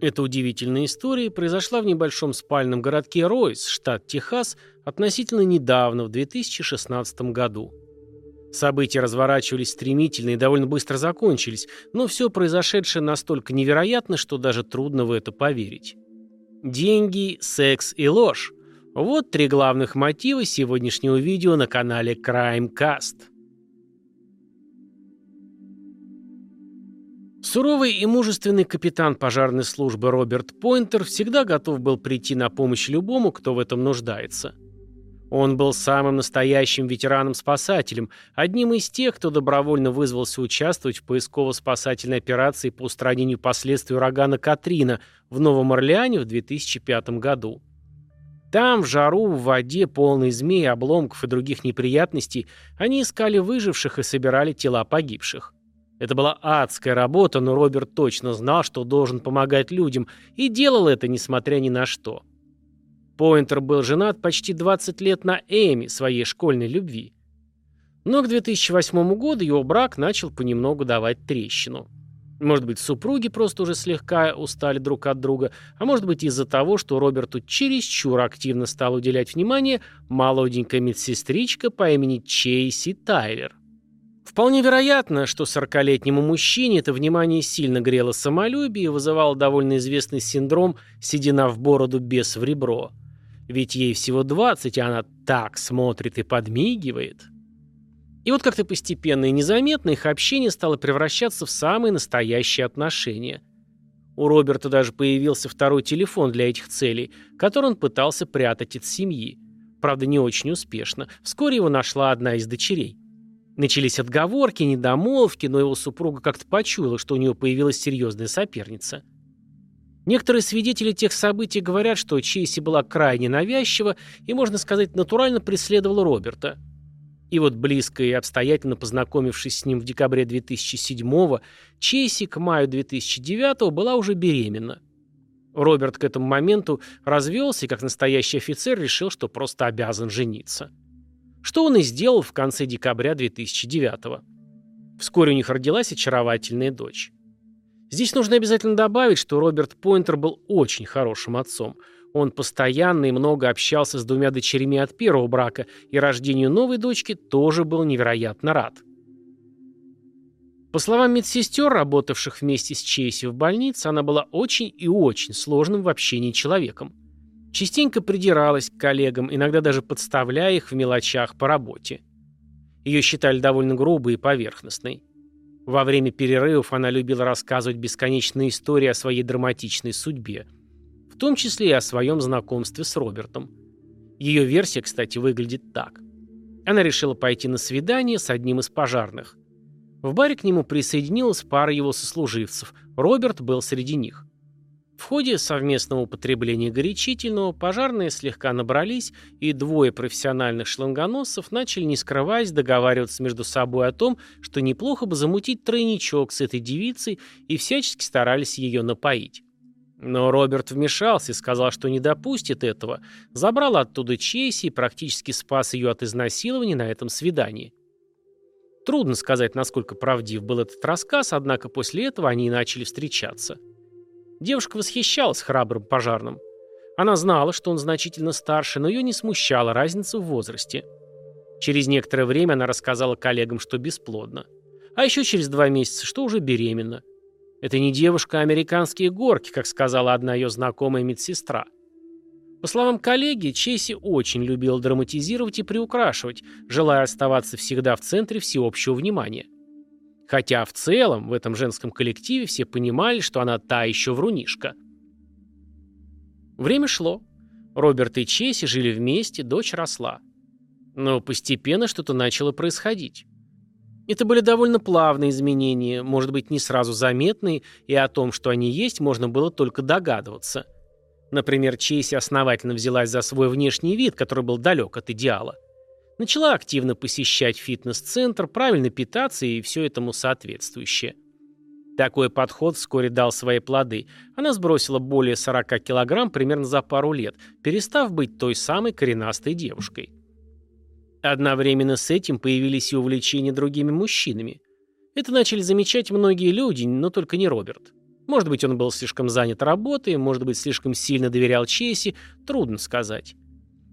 Эта удивительная история произошла в небольшом спальном городке Ройс, штат Техас, относительно недавно, в 2016 году. События разворачивались стремительно и довольно быстро закончились, но все произошедшее настолько невероятно, что даже трудно в это поверить. Деньги, секс и ложь. Вот три главных мотива сегодняшнего видео на канале Crimecast. Суровый и мужественный капитан пожарной службы Роберт Пойнтер всегда готов был прийти на помощь любому, кто в этом нуждается. Он был самым настоящим ветераном-спасателем, одним из тех, кто добровольно вызвался участвовать в поисково-спасательной операции по устранению последствий урагана Катрина в Новом Орлеане в 2005 году. Там, в жару, в воде, полной змей, обломков и других неприятностей, они искали выживших и собирали тела погибших. Это была адская работа, но Роберт точно знал, что должен помогать людям, и делал это, несмотря ни на что. Пойнтер был женат почти 20 лет на Эми, своей школьной любви. Но к 2008 году его брак начал понемногу давать трещину. Может быть, супруги просто уже слегка устали друг от друга, а может быть из-за того, что Роберту чересчур активно стал уделять внимание молоденькая медсестричка по имени Чейси Тайлер. Вполне вероятно, что сорокалетнему мужчине это внимание сильно грело самолюбие и вызывало довольно известный синдром «седина в бороду, без в ребро». Ведь ей всего 20, а она так смотрит и подмигивает. И вот как-то постепенно и незаметно их общение стало превращаться в самые настоящие отношения. У Роберта даже появился второй телефон для этих целей, который он пытался прятать от семьи. Правда, не очень успешно. Вскоре его нашла одна из дочерей. Начались отговорки, недомолвки, но его супруга как-то почуяла, что у нее появилась серьезная соперница. Некоторые свидетели тех событий говорят, что Чейси была крайне навязчива и, можно сказать, натурально преследовала Роберта. И вот близко и обстоятельно познакомившись с ним в декабре 2007-го, Чейси к маю 2009-го была уже беременна. Роберт к этому моменту развелся и, как настоящий офицер, решил, что просто обязан жениться что он и сделал в конце декабря 2009 -го. Вскоре у них родилась очаровательная дочь. Здесь нужно обязательно добавить, что Роберт Пойнтер был очень хорошим отцом. Он постоянно и много общался с двумя дочерями от первого брака, и рождению новой дочки тоже был невероятно рад. По словам медсестер, работавших вместе с Чейси в больнице, она была очень и очень сложным в общении человеком. Частенько придиралась к коллегам, иногда даже подставляя их в мелочах по работе. Ее считали довольно грубой и поверхностной. Во время перерывов она любила рассказывать бесконечные истории о своей драматичной судьбе, в том числе и о своем знакомстве с Робертом. Ее версия, кстати, выглядит так. Она решила пойти на свидание с одним из пожарных. В баре к нему присоединилась пара его сослуживцев. Роберт был среди них. В ходе совместного употребления горячительного пожарные слегка набрались, и двое профессиональных шлангоносцев начали, не скрываясь, договариваться между собой о том, что неплохо бы замутить тройничок с этой девицей, и всячески старались ее напоить. Но Роберт вмешался и сказал, что не допустит этого, забрал оттуда Чейси и практически спас ее от изнасилования на этом свидании. Трудно сказать, насколько правдив был этот рассказ, однако после этого они и начали встречаться. Девушка восхищалась храбрым пожарным. Она знала, что он значительно старше, но ее не смущала разница в возрасте. Через некоторое время она рассказала коллегам, что бесплодна. А еще через два месяца, что уже беременна. Это не девушка, а американские горки, как сказала одна ее знакомая медсестра. По словам коллеги, Чейси очень любила драматизировать и приукрашивать, желая оставаться всегда в центре всеобщего внимания. Хотя в целом в этом женском коллективе все понимали, что она та еще врунишка. Время шло. Роберт и Чеси жили вместе, дочь росла. Но постепенно что-то начало происходить. Это были довольно плавные изменения, может быть, не сразу заметные, и о том, что они есть, можно было только догадываться. Например, Чейси основательно взялась за свой внешний вид, который был далек от идеала. Начала активно посещать фитнес-центр, правильно питаться и все этому соответствующее. Такой подход вскоре дал свои плоды. Она сбросила более 40 килограмм примерно за пару лет, перестав быть той самой коренастой девушкой. Одновременно с этим появились и увлечения другими мужчинами. Это начали замечать многие люди, но только не Роберт. Может быть, он был слишком занят работой, может быть, слишком сильно доверял Чейси, трудно сказать.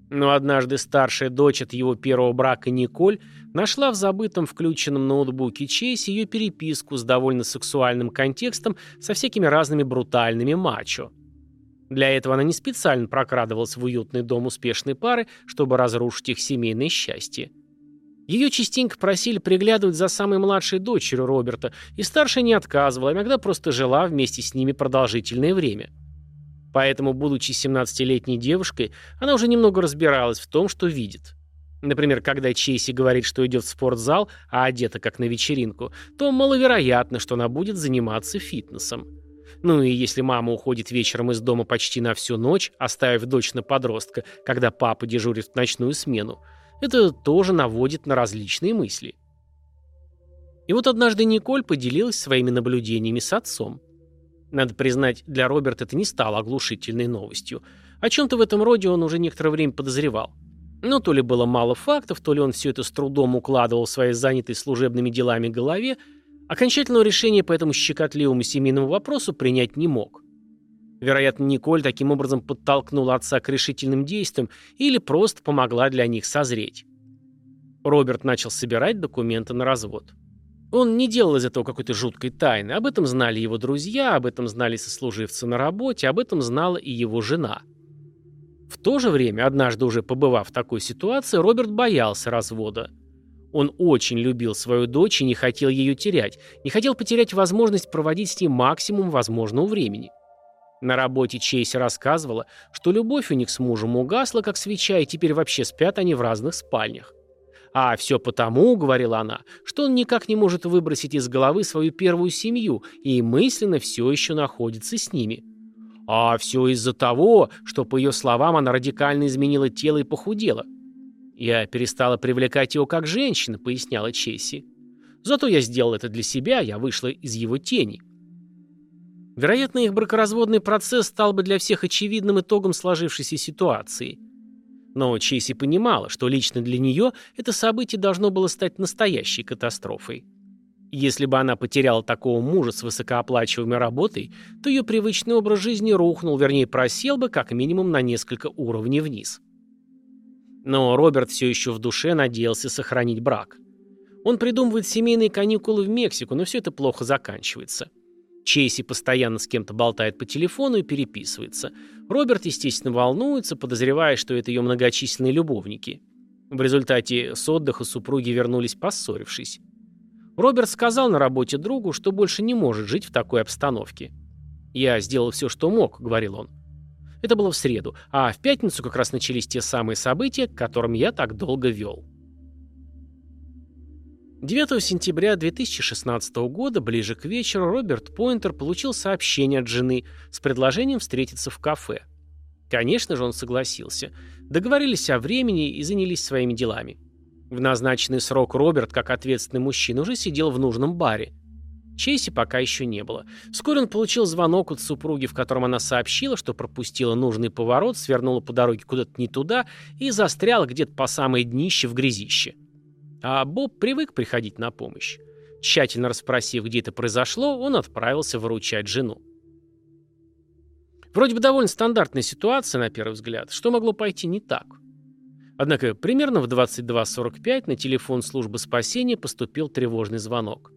Но однажды старшая дочь от его первого брака Николь нашла в забытом включенном ноутбуке Чейси ее переписку с довольно сексуальным контекстом со всякими разными брутальными мачо. Для этого она не специально прокрадывалась в уютный дом успешной пары, чтобы разрушить их семейное счастье. Ее частенько просили приглядывать за самой младшей дочерью Роберта, и старшая не отказывала, иногда просто жила вместе с ними продолжительное время. Поэтому, будучи 17-летней девушкой, она уже немного разбиралась в том, что видит. Например, когда Чейси говорит, что идет в спортзал, а одета как на вечеринку, то маловероятно, что она будет заниматься фитнесом. Ну и если мама уходит вечером из дома почти на всю ночь, оставив дочь на подростка, когда папа дежурит в ночную смену, это тоже наводит на различные мысли. И вот однажды Николь поделилась своими наблюдениями с отцом. Надо признать, для Роберта это не стало оглушительной новостью. О чем-то в этом роде он уже некоторое время подозревал. Но то ли было мало фактов, то ли он все это с трудом укладывал в своей занятой служебными делами голове, окончательного решения по этому щекотливому семейному вопросу принять не мог. Вероятно, Николь таким образом подтолкнула отца к решительным действиям или просто помогла для них созреть. Роберт начал собирать документы на развод. Он не делал из этого какой-то жуткой тайны. Об этом знали его друзья, об этом знали сослуживцы на работе, об этом знала и его жена. В то же время, однажды уже побывав в такой ситуации, Роберт боялся развода. Он очень любил свою дочь и не хотел ее терять, не хотел потерять возможность проводить с ней максимум возможного времени. На работе Чейси рассказывала, что любовь у них с мужем угасла, как свеча, и теперь вообще спят они в разных спальнях. А все потому, говорила она, что он никак не может выбросить из головы свою первую семью и мысленно все еще находится с ними. А все из-за того, что, по ее словам, она радикально изменила тело и похудела. «Я перестала привлекать его как женщина», — поясняла Чесси. «Зато я сделал это для себя, я вышла из его тени». Вероятно, их бракоразводный процесс стал бы для всех очевидным итогом сложившейся ситуации. Но Чейси понимала, что лично для нее это событие должно было стать настоящей катастрофой. Если бы она потеряла такого мужа с высокооплачиваемой работой, то ее привычный образ жизни рухнул, вернее просел бы как минимум на несколько уровней вниз. Но Роберт все еще в душе надеялся сохранить брак. Он придумывает семейные каникулы в Мексику, но все это плохо заканчивается. Чейси постоянно с кем-то болтает по телефону и переписывается. Роберт, естественно, волнуется, подозревая, что это ее многочисленные любовники. В результате с отдыха супруги вернулись поссорившись. Роберт сказал на работе другу, что больше не может жить в такой обстановке. «Я сделал все, что мог», — говорил он. Это было в среду, а в пятницу как раз начались те самые события, к которым я так долго вел. 9 сентября 2016 года, ближе к вечеру, Роберт Пойнтер получил сообщение от жены с предложением встретиться в кафе. Конечно же, он согласился. Договорились о времени и занялись своими делами. В назначенный срок Роберт, как ответственный мужчина, уже сидел в нужном баре. Чейси пока еще не было. Вскоре он получил звонок от супруги, в котором она сообщила, что пропустила нужный поворот, свернула по дороге куда-то не туда и застряла где-то по самое днище в грязище. А Боб привык приходить на помощь. Тщательно расспросив, где это произошло, он отправился выручать жену. Вроде бы довольно стандартная ситуация, на первый взгляд. Что могло пойти не так? Однако примерно в 22.45 на телефон службы спасения поступил тревожный звонок.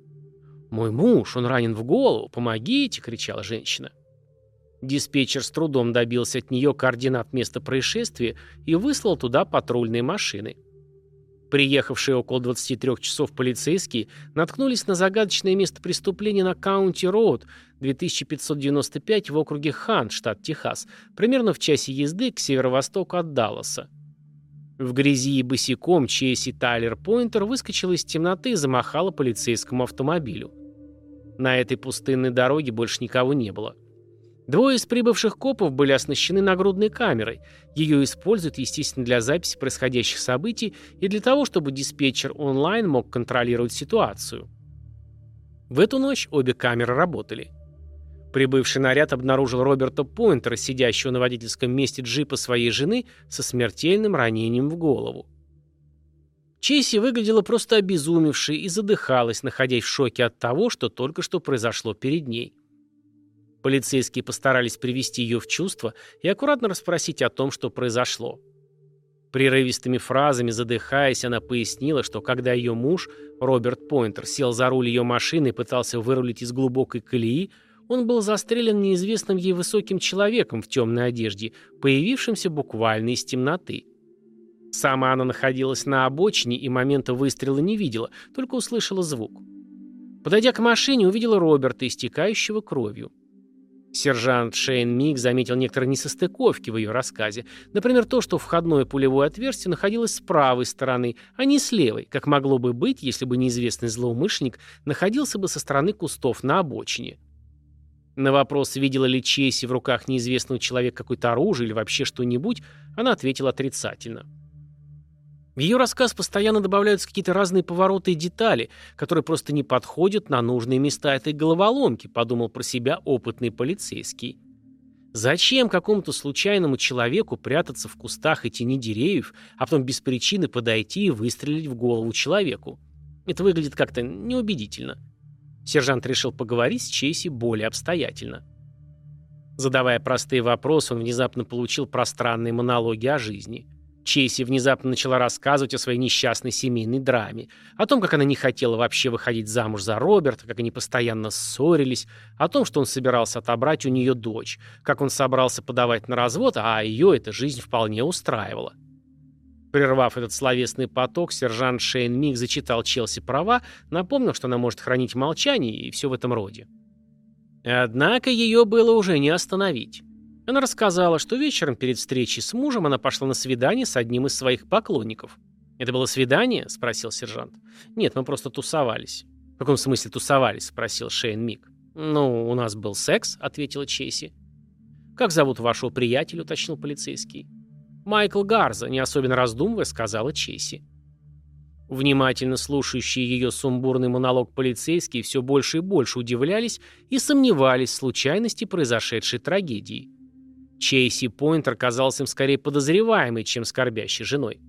«Мой муж, он ранен в голову, помогите!» — кричала женщина. Диспетчер с трудом добился от нее координат места происшествия и выслал туда патрульные машины. Приехавшие около 23 часов полицейские наткнулись на загадочное место преступления на Каунти-Роуд 2595 в округе Хант, штат Техас, примерно в часе езды к северо-востоку от Далласа. В грязи и босиком Чейси Тайлер Пойнтер выскочила из темноты и замахала полицейскому автомобилю. На этой пустынной дороге больше никого не было. Двое из прибывших копов были оснащены нагрудной камерой. Ее используют, естественно, для записи происходящих событий и для того, чтобы диспетчер онлайн мог контролировать ситуацию. В эту ночь обе камеры работали. Прибывший наряд обнаружил Роберта Пойнтера, сидящего на водительском месте джипа своей жены со смертельным ранением в голову. Чейси выглядела просто обезумевшей и задыхалась, находясь в шоке от того, что только что произошло перед ней. Полицейские постарались привести ее в чувство и аккуратно расспросить о том, что произошло. Прерывистыми фразами, задыхаясь, она пояснила, что когда ее муж, Роберт Пойнтер, сел за руль ее машины и пытался вырулить из глубокой колеи, он был застрелен неизвестным ей высоким человеком в темной одежде, появившимся буквально из темноты. Сама она находилась на обочине и момента выстрела не видела, только услышала звук. Подойдя к машине, увидела Роберта, истекающего кровью. Сержант Шейн Миг заметил некоторые несостыковки в ее рассказе. Например, то, что входное пулевое отверстие находилось с правой стороны, а не с левой, как могло бы быть, если бы неизвестный злоумышленник находился бы со стороны кустов на обочине. На вопрос, видела ли Чейси в руках неизвестного человека какое-то оружие или вообще что-нибудь, она ответила отрицательно. В ее рассказ постоянно добавляются какие-то разные повороты и детали, которые просто не подходят на нужные места этой головоломки, подумал про себя опытный полицейский. Зачем какому-то случайному человеку прятаться в кустах и тени деревьев, а потом без причины подойти и выстрелить в голову человеку? Это выглядит как-то неубедительно. Сержант решил поговорить с Чейси более обстоятельно. Задавая простые вопросы, он внезапно получил пространные монологи о жизни – Чейси внезапно начала рассказывать о своей несчастной семейной драме, о том, как она не хотела вообще выходить замуж за Роберта, как они постоянно ссорились, о том, что он собирался отобрать у нее дочь, как он собрался подавать на развод, а ее эта жизнь вполне устраивала. Прервав этот словесный поток, сержант Шейн Миг зачитал Челси права, напомнил, что она может хранить молчание и все в этом роде. Однако ее было уже не остановить. Она рассказала, что вечером перед встречей с мужем она пошла на свидание с одним из своих поклонников. «Это было свидание?» – спросил сержант. «Нет, мы просто тусовались». «В каком смысле тусовались?» – спросил Шейн Мик. «Ну, у нас был секс», – ответила Чейси. «Как зовут вашего приятеля?» – уточнил полицейский. «Майкл Гарза», – не особенно раздумывая, сказала Чейси. Внимательно слушающие ее сумбурный монолог полицейские все больше и больше удивлялись и сомневались в случайности произошедшей трагедии. Чейси Пойнтер казался им скорее подозреваемой, чем скорбящей женой.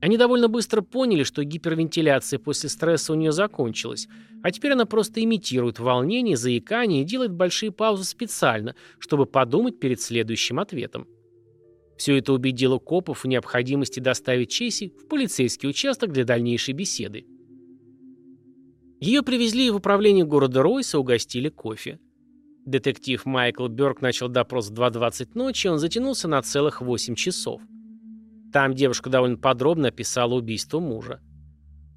Они довольно быстро поняли, что гипервентиляция после стресса у нее закончилась, а теперь она просто имитирует волнение, заикание и делает большие паузы специально, чтобы подумать перед следующим ответом. Все это убедило копов в необходимости доставить Чейси в полицейский участок для дальнейшей беседы. Ее привезли в управление города Ройса, угостили кофе. Детектив Майкл Бёрк начал допрос в 2.20 ночи, он затянулся на целых 8 часов. Там девушка довольно подробно описала убийство мужа.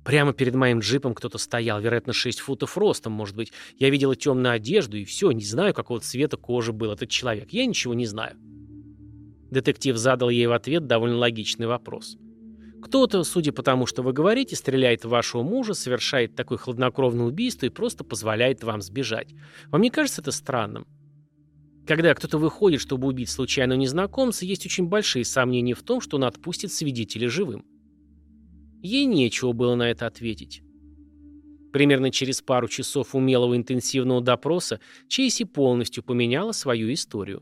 Прямо перед моим джипом кто-то стоял, вероятно, 6 футов ростом, может быть. Я видела темную одежду, и все, не знаю, какого цвета кожи был этот человек. Я ничего не знаю. Детектив задал ей в ответ довольно логичный вопрос. Кто-то, судя по тому, что вы говорите, стреляет в вашего мужа, совершает такое хладнокровное убийство и просто позволяет вам сбежать. Вам не кажется это странным? Когда кто-то выходит, чтобы убить случайного незнакомца, есть очень большие сомнения в том, что он отпустит свидетеля живым. Ей нечего было на это ответить. Примерно через пару часов умелого интенсивного допроса Чейси полностью поменяла свою историю.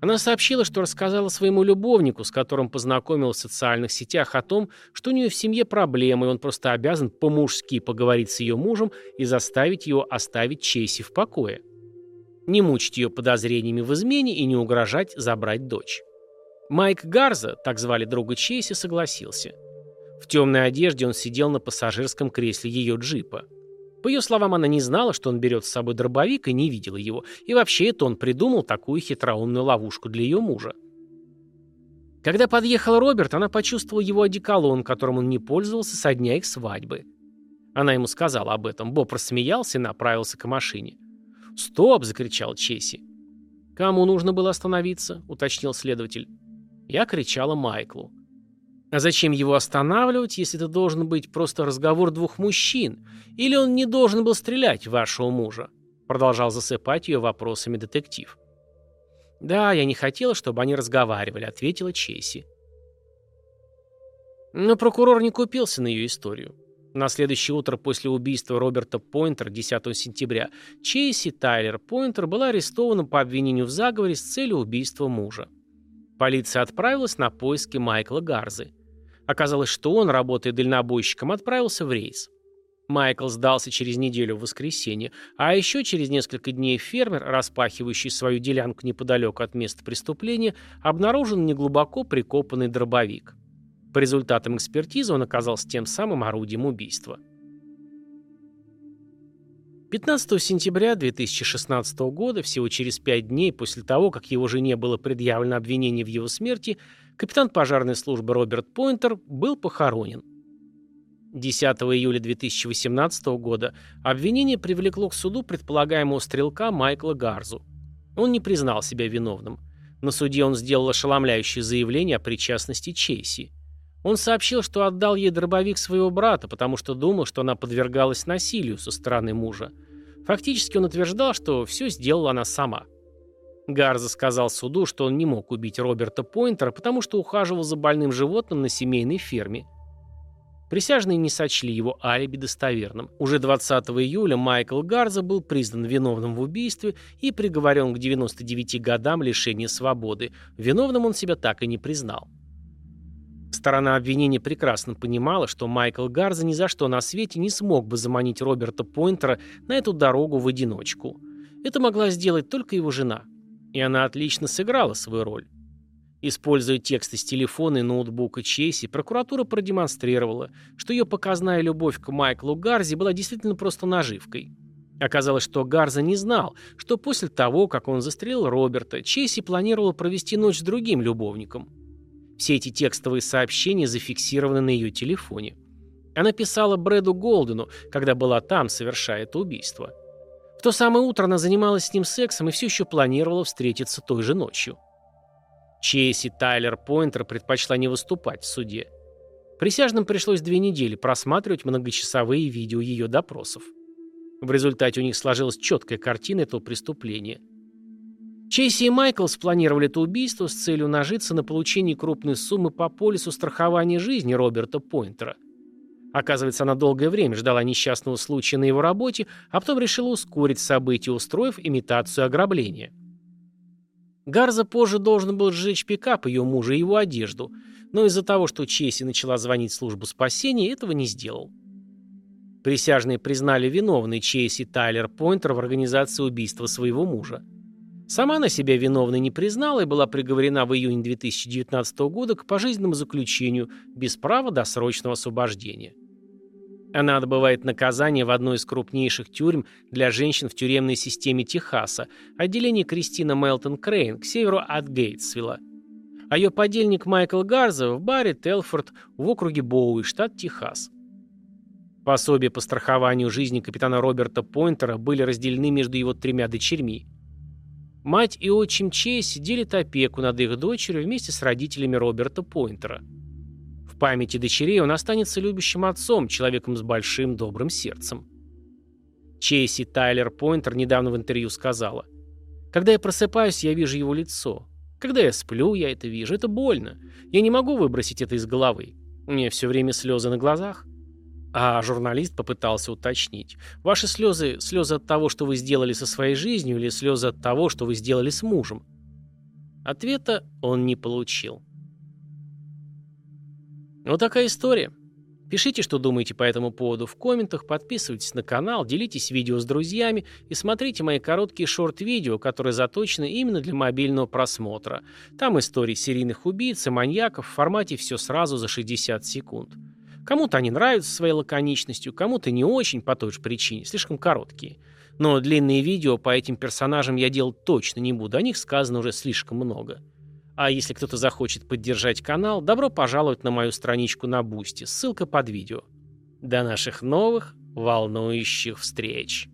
Она сообщила, что рассказала своему любовнику, с которым познакомилась в социальных сетях, о том, что у нее в семье проблемы, и он просто обязан по-мужски поговорить с ее мужем и заставить его оставить Чейси в покое. Не мучить ее подозрениями в измене и не угрожать забрать дочь. Майк Гарза, так звали друга Чейси, согласился. В темной одежде он сидел на пассажирском кресле ее джипа. По ее словам, она не знала, что он берет с собой дробовик и не видела его. И вообще это он придумал такую хитроумную ловушку для ее мужа. Когда подъехал Роберт, она почувствовала его одеколон, которым он не пользовался со дня их свадьбы. Она ему сказала об этом. Боб рассмеялся и направился к машине. «Стоп!» – закричал Чеси. «Кому нужно было остановиться?» – уточнил следователь. Я кричала Майклу. А зачем его останавливать, если это должен быть просто разговор двух мужчин? Или он не должен был стрелять в вашего мужа? Продолжал засыпать ее вопросами детектив. «Да, я не хотела, чтобы они разговаривали», — ответила Чейси. Но прокурор не купился на ее историю. На следующее утро после убийства Роберта Пойнтера 10 сентября Чейси Тайлер Пойнтер была арестована по обвинению в заговоре с целью убийства мужа. Полиция отправилась на поиски Майкла Гарзы. Оказалось, что он, работая дальнобойщиком, отправился в рейс. Майкл сдался через неделю в воскресенье, а еще через несколько дней фермер, распахивающий свою делянку неподалеку от места преступления, обнаружил неглубоко прикопанный дробовик. По результатам экспертизы он оказался тем самым орудием убийства. 15 сентября 2016 года, всего через пять дней после того, как его жене было предъявлено обвинение в его смерти, капитан пожарной службы Роберт Пойнтер был похоронен. 10 июля 2018 года обвинение привлекло к суду предполагаемого стрелка Майкла Гарзу. Он не признал себя виновным. На суде он сделал ошеломляющее заявление о причастности Чейси. Он сообщил, что отдал ей дробовик своего брата, потому что думал, что она подвергалась насилию со стороны мужа. Фактически он утверждал, что все сделала она сама. Гарза сказал суду, что он не мог убить Роберта Пойнтера, потому что ухаживал за больным животным на семейной ферме – Присяжные не сочли его алиби достоверным. Уже 20 июля Майкл Гарза был признан виновным в убийстве и приговорен к 99 годам лишения свободы. Виновным он себя так и не признал. Сторона обвинения прекрасно понимала, что Майкл Гарза ни за что на свете не смог бы заманить Роберта Пойнтера на эту дорогу в одиночку. Это могла сделать только его жена. И она отлично сыграла свою роль. Используя тексты с телефона и ноутбука Чейси, прокуратура продемонстрировала, что ее показная любовь к Майклу Гарзи была действительно просто наживкой. Оказалось, что Гарза не знал, что после того, как он застрелил Роберта, Чейси планировал провести ночь с другим любовником. Все эти текстовые сообщения зафиксированы на ее телефоне. Она писала Брэду Голдену, когда была там, совершая это убийство. В то самое утро она занималась с ним сексом и все еще планировала встретиться той же ночью. Чейси Тайлер Пойнтер предпочла не выступать в суде. Присяжным пришлось две недели просматривать многочасовые видео ее допросов. В результате у них сложилась четкая картина этого преступления. Чейси и Майкл спланировали это убийство с целью нажиться на получении крупной суммы по полису страхования жизни Роберта Пойнтера. Оказывается, она долгое время ждала несчастного случая на его работе, а потом решила ускорить события, устроив имитацию ограбления. Гарза позже должен был сжечь пикап ее мужа и его одежду, но из-за того, что Чеси начала звонить в службу спасения, этого не сделал. Присяжные признали виновной Чейси Тайлер Пойнтер в организации убийства своего мужа. Сама она себя виновной не признала и была приговорена в июне 2019 года к пожизненному заключению без права досрочного освобождения. Она отбывает наказание в одной из крупнейших тюрьм для женщин в тюремной системе Техаса, отделение Кристина Мелтон Крейн к северу от Гейтсвилла. А ее подельник Майкл Гарза в баре Телфорд в округе Боуи, штат Техас. Пособия по страхованию жизни капитана Роберта Пойнтера были разделены между его тремя дочерьми. Мать и отчим Чейз делят опеку над их дочерью вместе с родителями Роберта Пойнтера памяти дочерей он останется любящим отцом, человеком с большим добрым сердцем. Чейси Тайлер Пойнтер недавно в интервью сказала, «Когда я просыпаюсь, я вижу его лицо. Когда я сплю, я это вижу. Это больно. Я не могу выбросить это из головы. У меня все время слезы на глазах». А журналист попытался уточнить. «Ваши слезы – слезы от того, что вы сделали со своей жизнью, или слезы от того, что вы сделали с мужем?» Ответа он не получил. Вот такая история. Пишите, что думаете по этому поводу в комментах, подписывайтесь на канал, делитесь видео с друзьями и смотрите мои короткие шорт-видео, которые заточены именно для мобильного просмотра. Там истории серийных убийц и маньяков в формате «все сразу за 60 секунд». Кому-то они нравятся своей лаконичностью, кому-то не очень по той же причине, слишком короткие. Но длинные видео по этим персонажам я делать точно не буду, о них сказано уже слишком много. А если кто-то захочет поддержать канал, добро пожаловать на мою страничку на Бусти, ссылка под видео. До наших новых волнующих встреч!